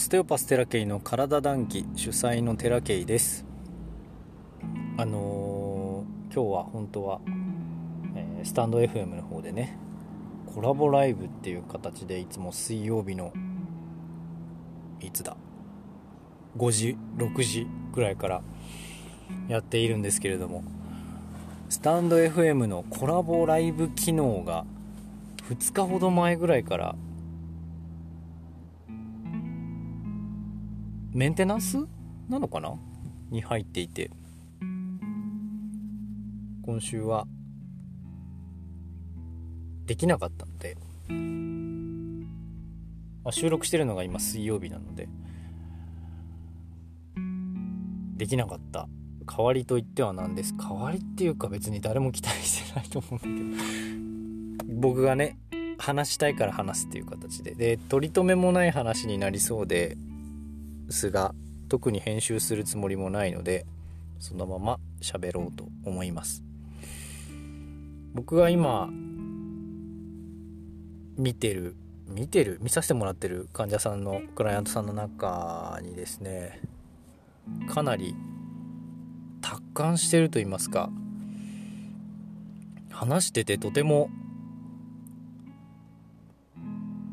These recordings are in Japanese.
ステオパステラケイの体談義主催のテラケイです。あのー、今日は本当は、えー、スタンド FM の方でねコラボライブっていう形でいつも水曜日のいつだ？5時6時ぐらいからやっているんですけれどもスタンド FM のコラボライブ機能が2日ほど前ぐらいからメンテナンス？なのかな？に入っていて。今週は。できなかったので、まあ、収録してるのが今水曜日なので。できなかった。代わりといってはなんです。代わりっていうか別に誰も期待してないと思うんだけど。僕がね話したいから話すっていう形で。で取り留めもない話になりそうですが特に編集するつもりもないのでそのまま喋ろうと思います。僕が今見てる見てる見させてもらってる患者さんのクライアントさんの中にですねかなり達観してると言いますか話しててとても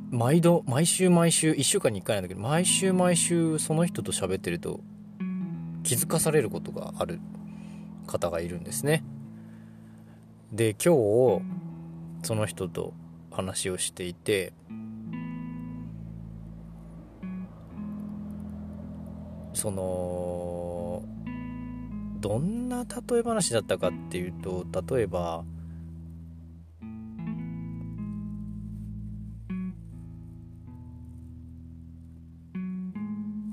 毎度毎週毎週1週間に1回なんだけど毎週毎週その人と喋ってると気づかされることがある方がいるんですね。で今日その人と話をしていてそのどんな例え話だったかっていうと例えば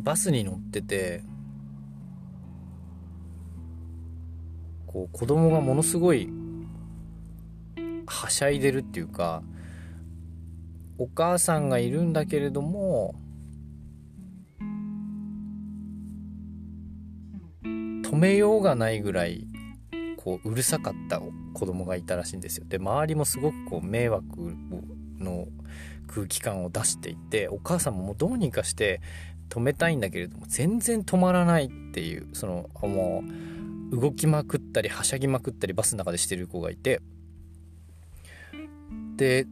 バスに乗っててこう子供がものすごいはしゃいでるっていうかお母さんがいるんだけれども止めようがないぐらいこううるさかった子供がいたらしいんですよ。で周りもすごくこう迷惑の空気感を出していてお母さんももうどうにかして止めたいんだけれども全然止まらないっていうそのもう動きまくったりはしゃぎまくったりバスの中でしてる子がいて。で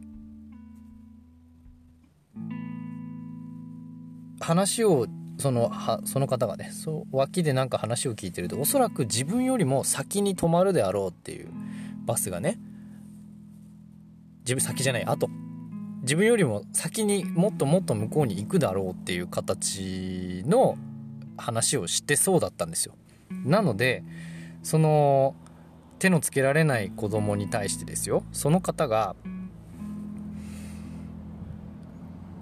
話をそのはその方がねそう脇でなんか話を聞いてるとおそらく自分よりも先に止まるであろうっていうバスがね自分先じゃない後。自分よりも先にもっともっと向こうに行くだろうっていう形の話をしてそうだったんですよ。なのでその手のつけられない子供に対してですよその方が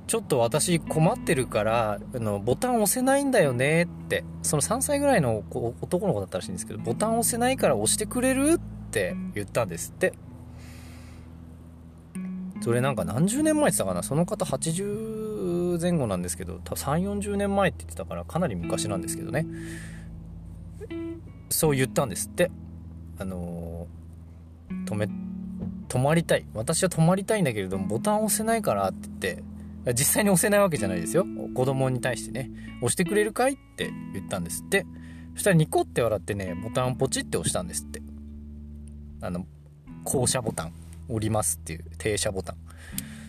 ちょっと私困ってるからあのボタン押せないんだよねってその3歳ぐらいの男の子だったらしいんですけどボタン押せないから押してくれるって言ったんですってそれなんか何十年前って言ったかな。その方80前後なんですけど多分3 4 0年前って言ってたからかなり昔なんですけどね。そう言ったんですって。あのー、止め止まりたい。私は止まりたいんだけれどもボタン押せないからって言って実際に押せないわけじゃないですよ。子供に対してね。押してくれるかいって言ったんですって。そしたらニコって笑ってねボタンをポチって押したんですって。あの降車ボタン。降りますっていう停車ボタン。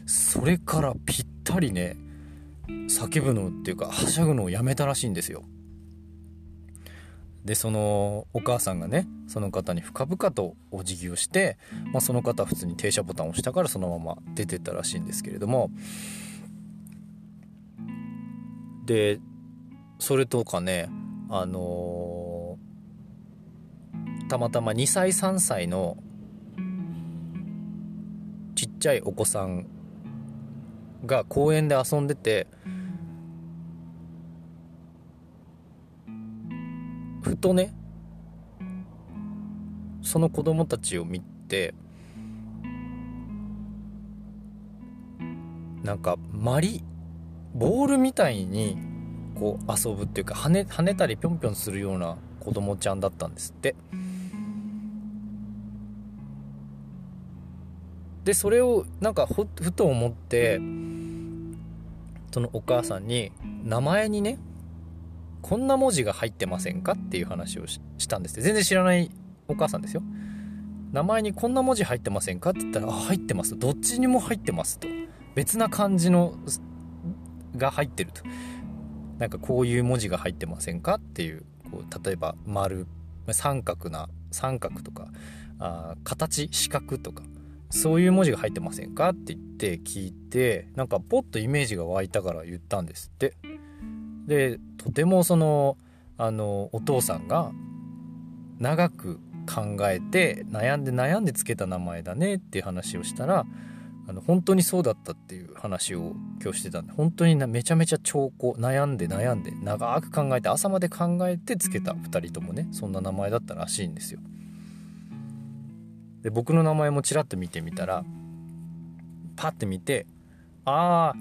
それからぴったりね叫ぶのっていうかはしゃぐのをやめたらしいんですよ。でそのお母さんがねその方に深々とお辞儀をして、まあ、その方は普通に停車ボタンを押したからそのまま出てったらしいんですけれども。でそれとかねあのー、たまたま2歳3歳のちゃいお子さんが公園で遊んでてふとねその子供たちを見てなんかマリボールみたいにこう遊ぶっていうか跳ね跳ねたりぴょんぴょんするような子供ちゃんだったんですって。でそれをなんかふと思ってそのお母さんに名前にねこんな文字が入ってませんかっていう話をしたんです。全然知らないお母さんですよ。名前にこんな文字入ってませんかって言ったらあ入ってますどっちにも入ってますと。別な漢字のが入ってると。なんかこういう文字が入ってませんかっていうこう例えば丸三角な三角とかあ形四角とか。そういう文字が入ってませんか？って言って聞いてなんかポッとイメージが湧いたから言ったんですってでとてもそのあのお父さんが長く考えて悩んで悩んでつけた名前だねっていう話をしたらあの本当にそうだったっていう話を今日してたんで本当にめちゃめちゃ兆候悩んで悩んで長く考えて朝まで考えてつけた2人ともねそんな名前だったらしいんですよ。で僕の名前もちらっと見てみたらパッて見てあ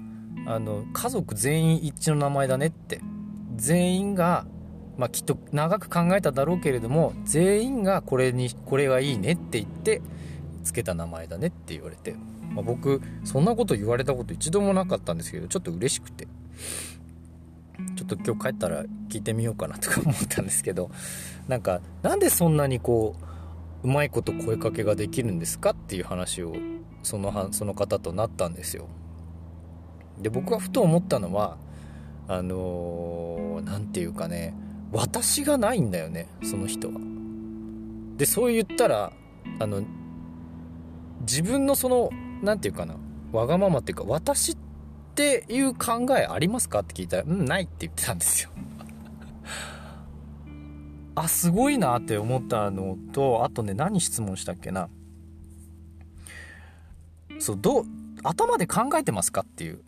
ああの家族全員一致の名前だねって全員がまあ、きっと長く考えただろうけれども全員がこれにこれがいいねって言ってつけた名前だねって言われて、まあ、僕そんなこと言われたこと一度もなかったんですけどちょっと嬉しくてちょっと今日帰ったら聞いてみようかなとか思ったんですけどなんかなんでそんなにこううまいこと声かけができるんですかっていう話をそのその方となったんですよ。で僕はふと思ったのはあの何、ー、て言うかね私がないんだよねその人は。でそう言ったらあの自分のその何て言うかなわがままっていうか私っていう考えありますかって聞いたらうんないって言ってたんですよ。あすごいなって思ったのとあとね何質問したっけなそうどう頭で考えてますかっていう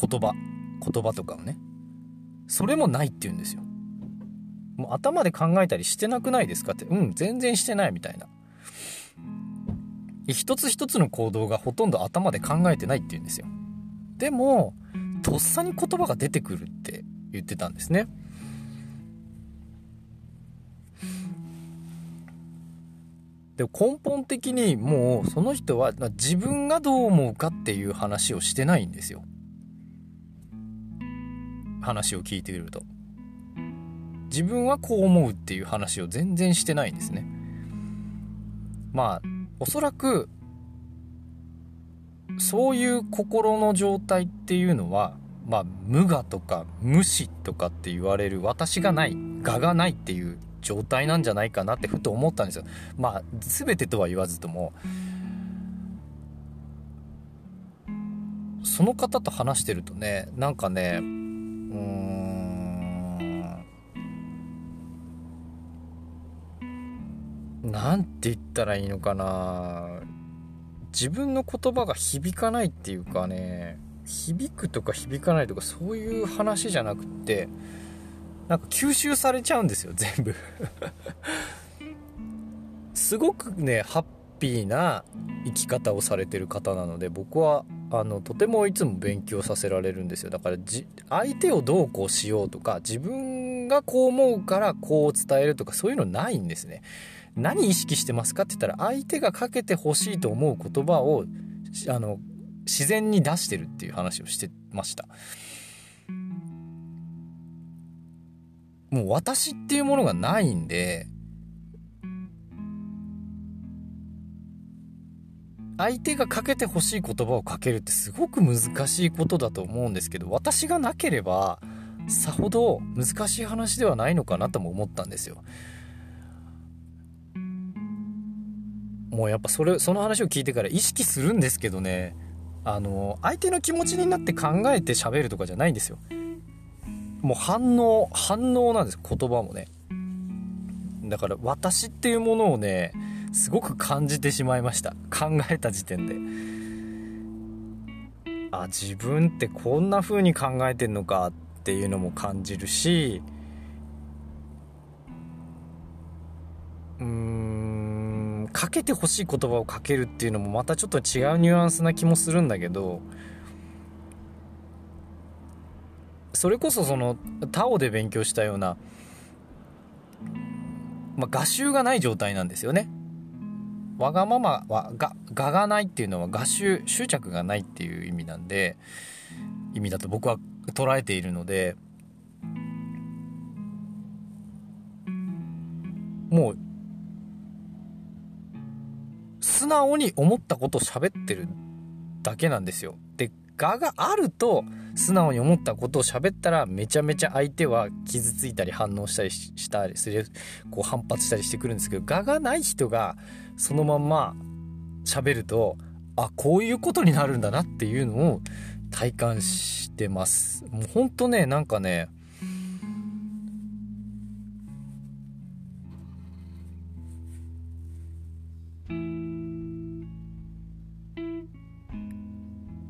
言葉言葉とかをねそれもないって言うんですよもう頭で考えたりしてなくないですかって、うん、全然してないみたいな。一つ一つの行動がほとんど頭で考えてないって言うんですよ。でも、とっさに言葉が出てくるって言ってたんですね。で根本的にもうその人は自分がどう思うかっていう話をしてないんですよ。話を聞いてみると。自分はこう思うっていう話を全然してないんですねまあおそらくそういう心の状態っていうのはまあ無我とか無視とかって言われる私がない我がないっていう状態なんじゃないかなってふと思ったんですよ。まあ全てとは言わずともその方と話してるとねなんかねうん何て言ったらいいのかな。自分の言葉が響かないっていうかね響くとか響かないとかそういう話じゃなくってなんか吸収されちゃうんですよ 全部。すごくねハッピーな生き方をされてる方なので僕はあのとてもいつも勉強させられるんですよ。だからじ相手をどうこうしようとか自分がこう思うからこう伝えるとかそういうのないんですね。何意識してますかって言ったら相手がかけてほしいと思う言葉をあの自然に出してるっていう話をしてました。もう私っていうものがないんで相手がかけてほしい言葉をかけるってすごく難しいことだと思うんですけど私がなければさほど難しい話ではないのかなとも思ったんですよ。もうやっぱそれその話を聞いてから意識するんですけどねあの相手の気持ちになって考えて喋るとかじゃないんですよもう反応反応なんです言葉もね。だから私っていうものをねすごく感じてしまいました。考えた時点で。あ自分ってこんな風に考えてんのかっていうのも感じるしうーんかけてほしい言葉をかけるっていうのもまたちょっと違うニュアンスな気もするんだけどそれこそそのタオで勉強したような、まあ、画集がない状態なんですよね。わがままはがががないっていうのは画集執着がないっていう意味なんで意味だと僕は捉えているのでもう素直に思ったことを喋ってるだけなんですよ。で、画があると素直に思ったことを喋ったらめちゃめちゃ相手は傷ついたり反応したりしたりする、こう反発したりしてくるんですけど、蛾がない人がそのまんま喋ると、あ、こういうことになるんだなっていうのを体感してます。もうほんとね、なんかね、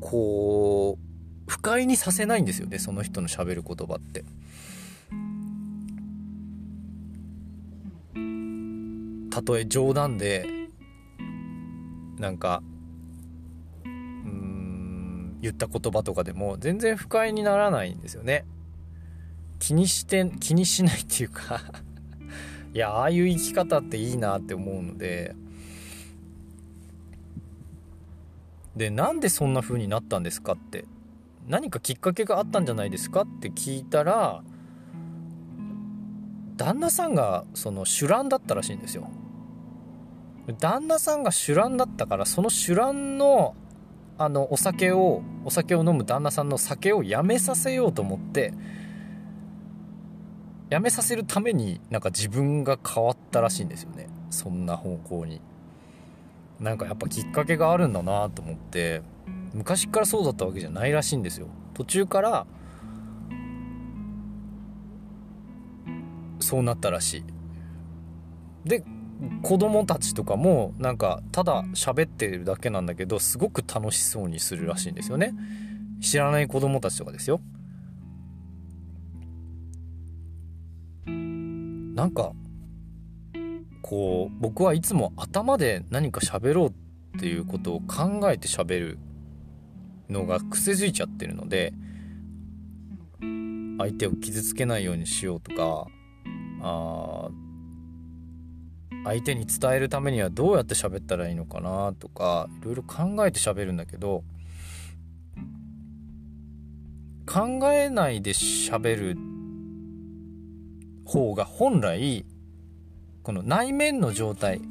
こう不快にさせないんですよねその人のしゃべる言葉って。たとえ冗談でなんかうん言った言葉とかでも全然不快にならないんですよね。気にして気にしないっていうかいやああいう生き方っていいなって思うのででなんでそんな風になったんですかって。何かきっかけがあったんじゃないですかって聞いたら旦那さんがその酒乱だったらしいんですよ。旦那さんが酒乱だったからその酒乱のあのお酒をお酒を飲む旦那さんの酒をやめさせようと思ってやめさせるためになんか自分が変わったらしいんですよね。そんな方向に。なんかやっぱきっかけがあるんだなと思って昔からそうだったわけじゃないらしいんですよ。途中からそうなったらしい。で子供たちとかもなんかただ喋ってるだけなんだけどすごく楽しそうにするらしいんですよね。知らない子供たちとかですよ。なんかこう僕はいつも頭で何か喋ろうっていうことを考えて喋るのが癖づいちゃってるので相手を傷つけないようにしようとかあ相手に伝えるためにはどうやって喋ったらいいのかなとかいろいろ考えて喋るんだけど考えないで喋る方が本来この内面の状態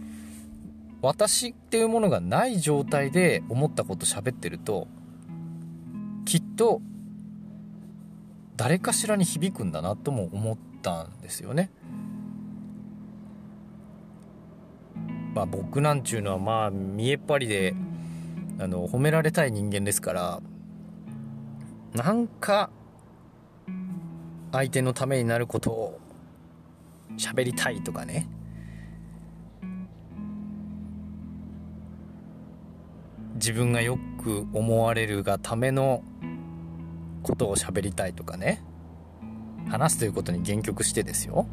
私っていうものがない状態で思ったこと喋ってるときっと誰かしらに響くんだなとも思ったんですよね。まあ僕なんちゅうのはまあ見えっ張りであの褒められたい人間ですからなんか相手のためになることを喋りたいとかね自分がよく思われるがためのことを喋りたいとかね。話すということに限局してですよ。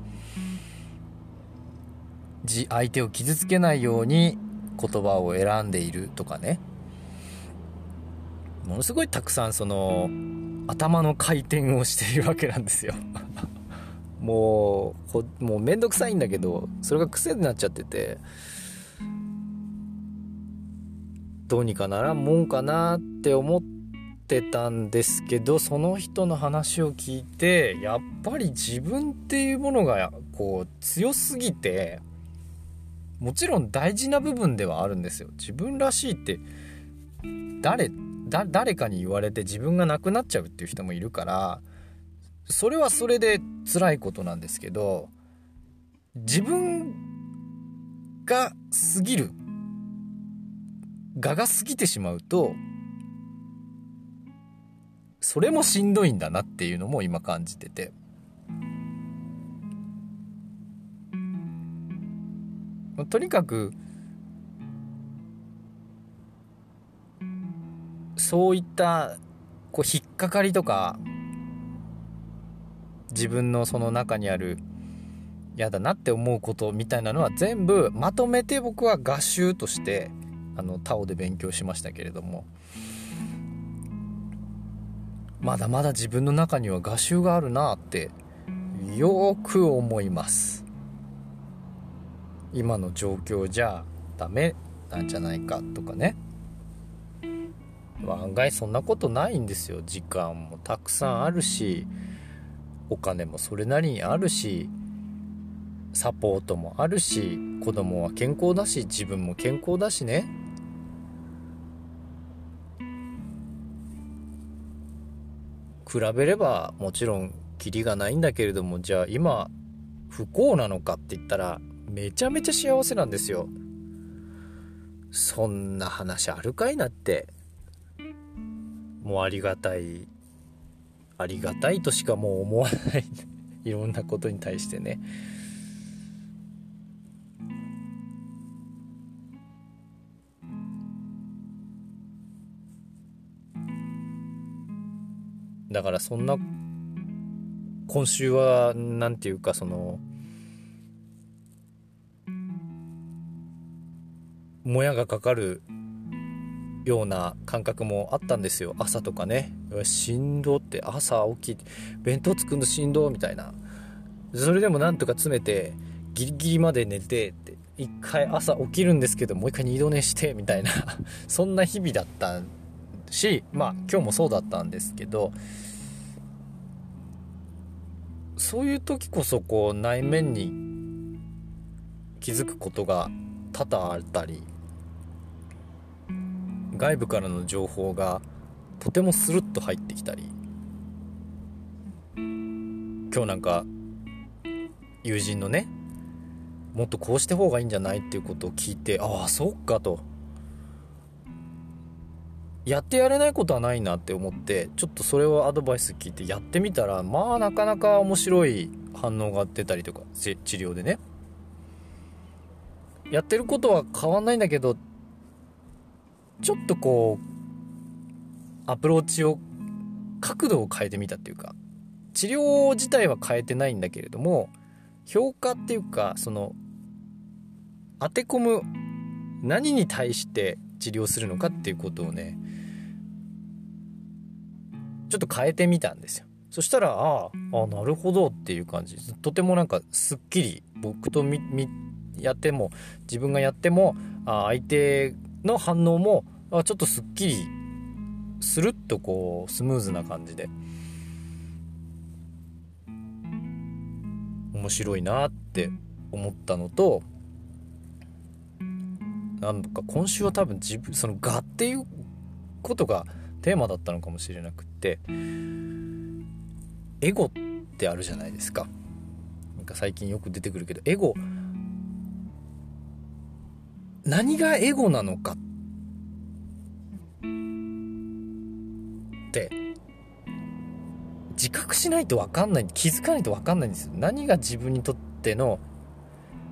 相手を傷つけないように言葉を選んでいるとかね。ものすごいたくさんその頭の回転をしているわけなんですよ。もうもうめんどくさいんだけどそれが癖になっちゃってて。どうにかならんもんかなって思ってたんですけどその人の話を聞いてやっぱり自分っていうものがこう強すぎてもちろん大事な部分ではあるんですよ。自分らしいって誰誰かに言われて自分がなくなっちゃうっていう人もいるからそれはそれで辛いことなんですけど自分が過ぎる我が過ぎてしまうとそれもしんどいんだなっていうのも今感じてて。とにかくそういったこう引っかかりとか自分のその中にある嫌だなって思うことみたいなのは全部まとめて僕は合集としてあのタオで勉強しましたけれども。まだまだ自分の中には画集があるなってよく思います。今の状況じゃダメなんじゃないかとかね。案外そんなことないんですよ。時間もたくさんあるしお金もそれなりにあるしサポートもあるし子供は健康だし自分も健康だしね。比べればもちろんキリがないんだけれどもじゃあ今不幸なのかって言ったらめちゃめちゃ幸せなんですよ。そんな話あるかいなって。もうありがたい。ありがたいとしかもう思わない。いろんなことに対してね。だからそんな今週は何て言うかそのもやがかかるような感覚もあったんですよ。朝とかね。しんどって。朝起き弁当作るのしんどみたいな。それでもなんとか詰めてギリギリまで寝てって。一回朝起きるんですけどもう一回二度寝してみたいな。そんな日々だったしまあ今日もそうだったんですけどそういう時こそこう内面に気づくことが多々あったり外部からの情報がとてもスルッと入ってきたり今日なんか友人のねもっとこうして方がいいんじゃないっていうことを聞いてああそっかと。やってやれないことはないなって思ってちょっとそれをアドバイス聞いてやってみたらまあなかなか面白い反応が出たりとか治療でね。やってることは変わんないんだけどちょっとこうアプローチを角度を変えてみたっていうか治療自体は変えてないんだけれども評価っていうかその当て込む何に対して治療するのかっていうことをねちょっと変えてみたんですよ。そしたらああなるほどっていう感じ。とてもなんかすっきり僕とみやっても自分がやってもあ相手の反応もあちょっとすっきりスルッとこうスムーズな感じで。面白いなって思ったのとなんか今週は多分自分その「が」っていうことがテーマだったのかもしれなくってエゴってあるじゃないですか。なんか最近よく出てくるけどエゴ何がエゴなのかって自覚しないと分かんない気づかないと分かんないんですよ。何が自分にとっての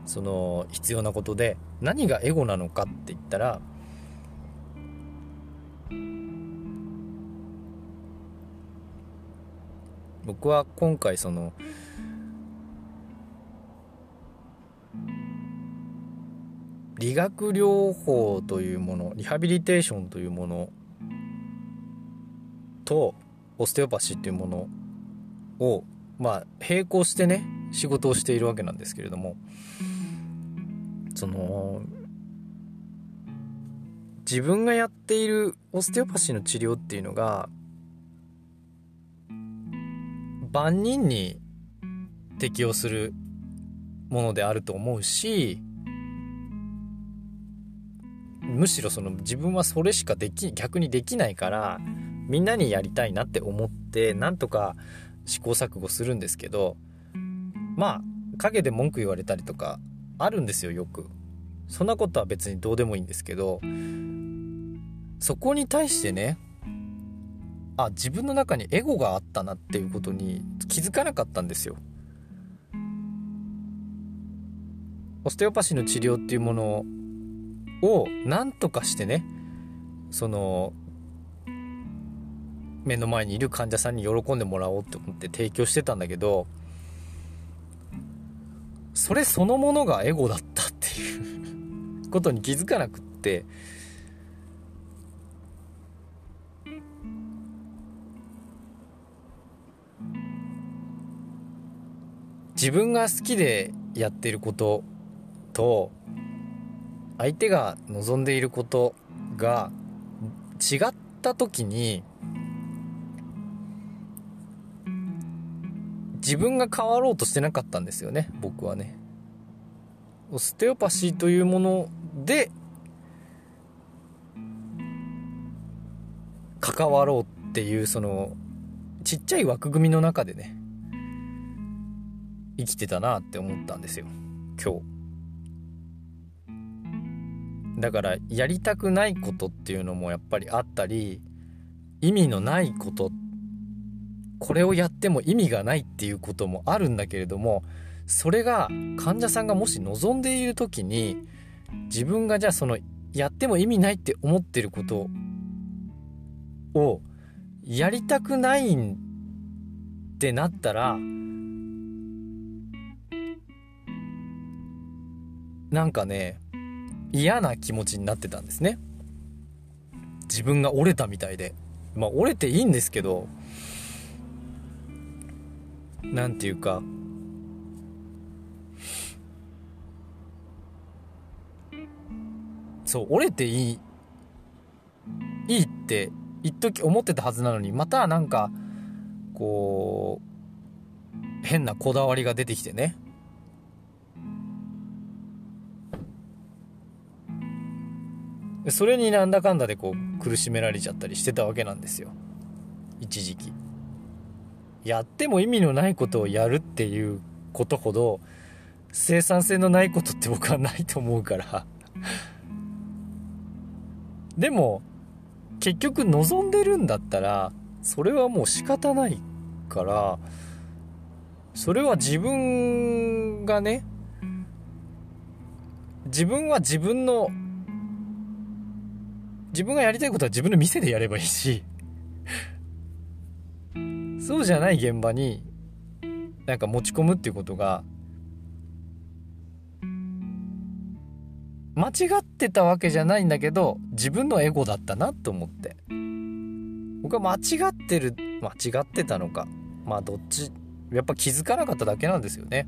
その必要なことで何がエゴなのかって言ったら僕は今回その理学療法というものリハビリテーションというものとオステオパシーというものをまあ並行してね仕事をしているわけなんですけれどもその自分がやっているオステオパシーの治療っていうのが万人に適用するものであると思うしむしろその自分はそれしかでき逆にできないからみんなにやりたいなって思ってなんとか試行錯誤するんですけどまあ陰で文句言われたりとかあるんですよよく。そんなことは別にどうでもいいんですけどそこに対してねあ自分の中にエゴがあったなっていうことに気づかなかったんですよ。オステオパシーの治療っていうものを何とかしてねその目の前にいる患者さんに喜んでもらおうって思って提供してたんだけどそれそのものがエゴだったっていうことに気づかなくって。自分が好きでやってることと相手が望んでいることが違っった時に自分が変わろうとしてなかったんですよね。僕はね。オステオパシーというもので関わろうっていうそのちっちゃい枠組みの中でね生きてたなって思ったんですよ。今日。だからやりたくないことっていうのもやっぱりあったり意味のないことっこれをやっても意味がないっていうこともあるんだけれどもそれが患者さんがもし望んでいる時に自分がじゃあそのやっても意味ないって思ってることをやりたくないってなったらなんかね嫌な気持ちになってたんですね。自分が折れたみたいで。まあ折れていいんですけどなんていうかそう折れていいいいって一時思ってたはずなのにまたなんかこう変なこだわりが出てきてね。それになんだかんだでこう苦しめられちゃったりしてたわけなんですよ。一時期。やっても意味のないことをやるっていうことほど生産性のないことって僕はないと思うから。でも結局望んでるんだったらそれはもう仕方ないからそれは自分がね自分は自分の自分がやりたいことは自分の店でやればいいしそうじゃない現場になんか持ち込むっていうことが間違ってたわけじゃないんだけど自分のエゴだったなと思って。僕は間違ってる間違ってたのか。まあどっちやっぱ気づかなかっただけなんですよね。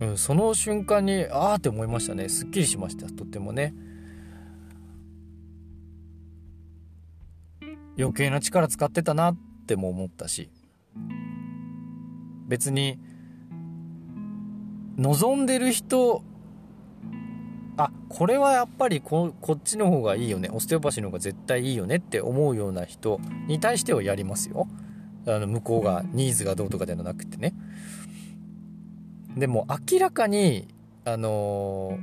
うん、その瞬間にああって思いましたね。すっきりしました。とってもね。余計な力使ってたなっても思ったし。別に望んでる人あこれはやっぱりここっちの方がいいよね。オステオパシーの方が絶対いいよねって思うような人に対してはやりますよ。あの向こうがニーズがどうとかではなくてね。でも明らかにあの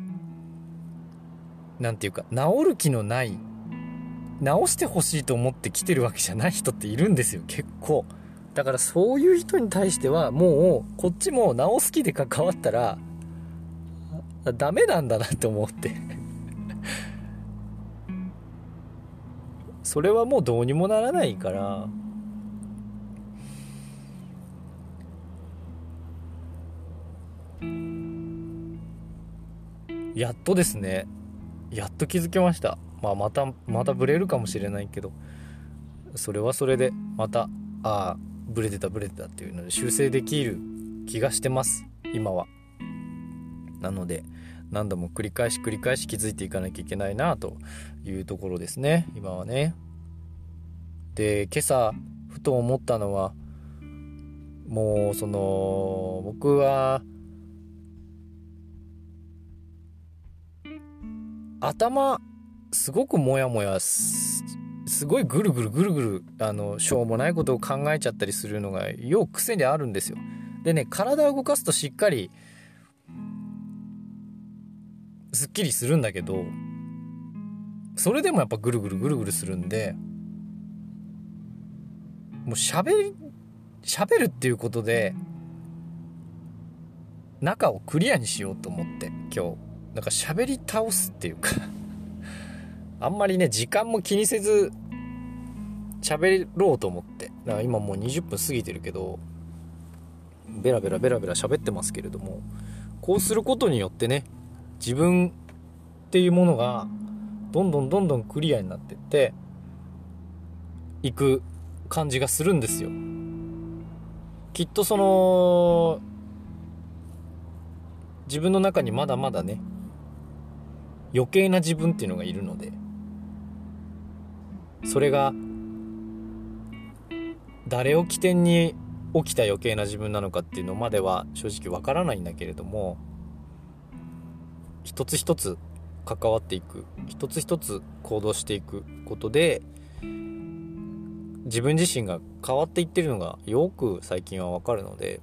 何て言うか治る気のない治してほしいと思って来てるわけじゃない人っているんですよ。結構。だからそういう人に対してはもうこっちも治す気で関わったらダメなんだなって思って。それはもうどうにもならないから。やっとですね。やっと気づきました。まあまたまたブレるかもしれないけどそれはそれでまたああブレてたブレてたっていうので修正できる気がしてます。今は。なので何度も繰り返し繰り返し気づいていかなきゃいけないなというところですね。今はね。で今朝ふと思ったのはもうその僕は頭すごくモヤモヤすごいぐるぐるぐるぐるあのしょうもないことを考えちゃったりするのがよう癖であるんですよ。でね体を動かすとしっかりすっきりするんだけどそれでもやっぱぐるぐるぐるぐるするんでもう喋り喋るっていうことで中をクリアにしようと思って今日。なんか喋り倒すっていうか。あんまりね時間も気にせず喋ろうと思って。だから今もう20分過ぎてるけどベラベラベラベラ喋ってますけれどもこうすることによってね自分っていうものがどんどんどんどんクリアになってっていく感じがするんですよ。きっとその自分の中にまだまだね余計な自分っていうのがいるので。それが誰を起点に起きた余計な自分なのかっていうのまでは正直わからないんだけれども一つ一つ関わっていく一つ一つ行動していくことで自分自身が変わっていってるのがよく最近はわかるので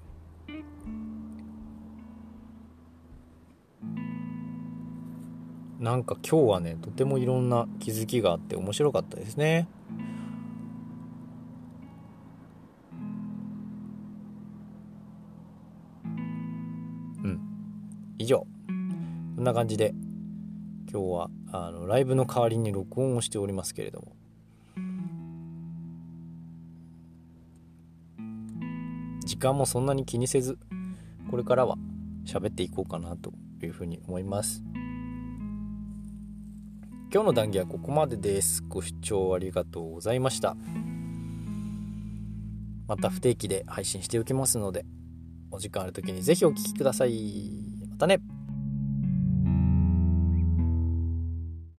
なんか今日はねとてもいろんな気づきがあって面白かったですね。うん。以上。こんな感じで今日はあのライブの代わりに録音をしておりますけれども。時間もそんなに気にせずこれからは喋っていこうかなというふうに思います。今日の談義はここまでです。ご視聴ありがとうございました。また不定期で配信しておきますのでお時間ある時に是非お聴きください。またね。